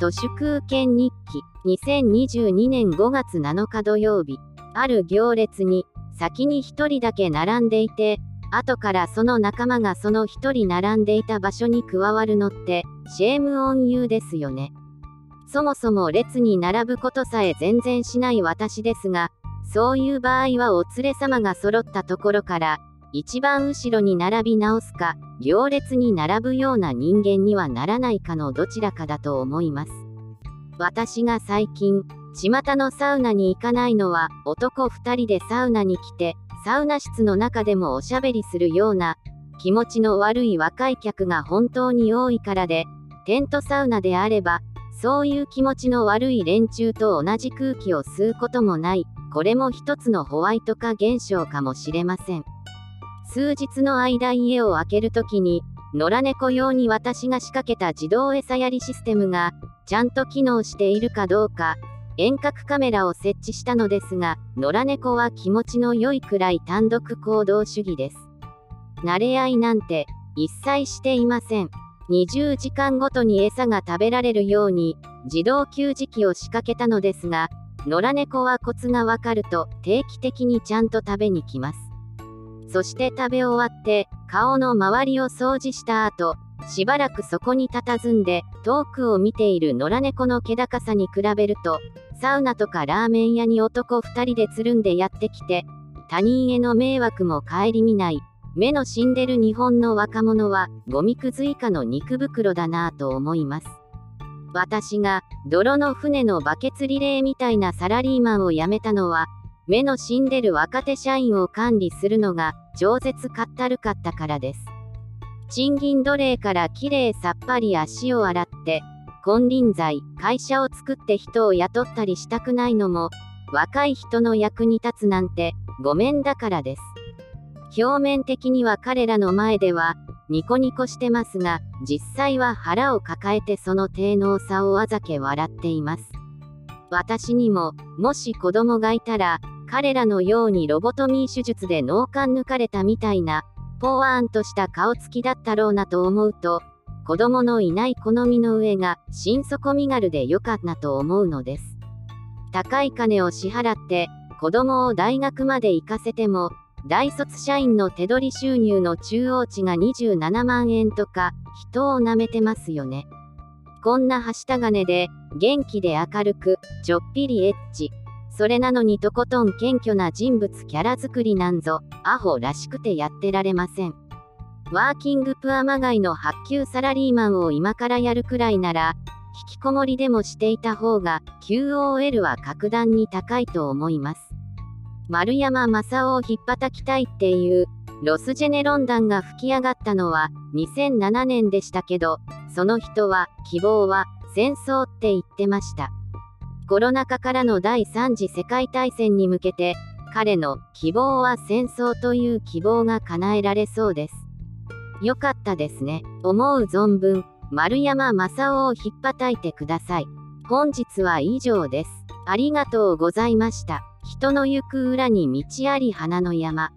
都市空権日記2022年5月7日土曜日。ある行列に先に1人だけ並んでいて後からその仲間がその1人並んでいた場所に加わるのってシェームオンユーですよね。そもそも列に並ぶことさえ全然しない私ですがそういう場合はお連れ様が揃ったところから一番後ろに並び直すか行列に並ぶような人間にはならないかのどちらかだと思います。私が最近巷のサウナに行かないのは男2人でサウナに来てサウナ室の中でもおしゃべりするような気持ちの悪い若い客が本当に多いからでテントサウナであればそういう気持ちの悪い連中と同じ空気を吸うこともないこれも一つのホワイト化現象かもしれません。数日の間家を開けるときに野良猫用に私が仕掛けた自動餌やりシステムがちゃんと機能しているかどうか遠隔カメラを設置したのですが野良猫は気持ちの良いくらい単独行動主義です。慣れ合いなんて一切していません。20時間ごとに餌が食べられるように自動給餌器を仕掛けたのですが野良猫はコツがわかると定期的にちゃんと食べに来ます。そして食べ終わって顔の周りを掃除した後しばらくそこに佇んで遠くを見ている野良猫の気高さに比べるとサウナとかラーメン屋に男2人でつるんでやってきて他人への迷惑も顧みない目の死んでる日本の若者はゴミくず以下の肉袋だなぁと思います。私が泥の船のバケツリレーみたいなサラリーマンを辞めたのは目の死んでる若手社員を管理するのが超絶かったるかったからです。賃金奴隷からきれいさっぱり足を洗って、金輪際、会社を作って人を雇ったりしたくないのも、若い人の役に立つなんて、ごめんだからです。表面的には彼らの前では、ニコニコしてますが、実際は腹を抱えてその低能さをあざけ笑っています。私にも、もし子供がいたら、彼らのようにロボトミー手術で脳幹抜かれたみたいな、ポワーンとした顔つきだったろうなと思うと、子供のいない好みの上が心底身軽でよかったと思うのです。高い金を支払って子供を大学まで行かせても大卒社員の手取り収入の中央値が27万円とか人を舐めてますよね。こんなはした金で元気で明るくちょっぴりエッチそれなのにとことん謙虚な人物キャラ作りなんぞ、アホらしくてやってられません。ワーキングプアまがいの発給サラリーマンを今からやるくらいなら、引きこもりでもしていた方が QOL は格段に高いと思います。丸山正夫を引っ叩きたいっていうロスジェネ論壇が吹き上がったのは2007年でしたけど、その人は希望は戦争って言ってました。コロナ禍からの第3次世界大戦に向けて、彼の希望は戦争という希望が叶えられそうです。よかったですね。思う存分、丸山正夫を引っ叩いてください。本日は以上です。ありがとうございました。人の行く裏に道あり花の山。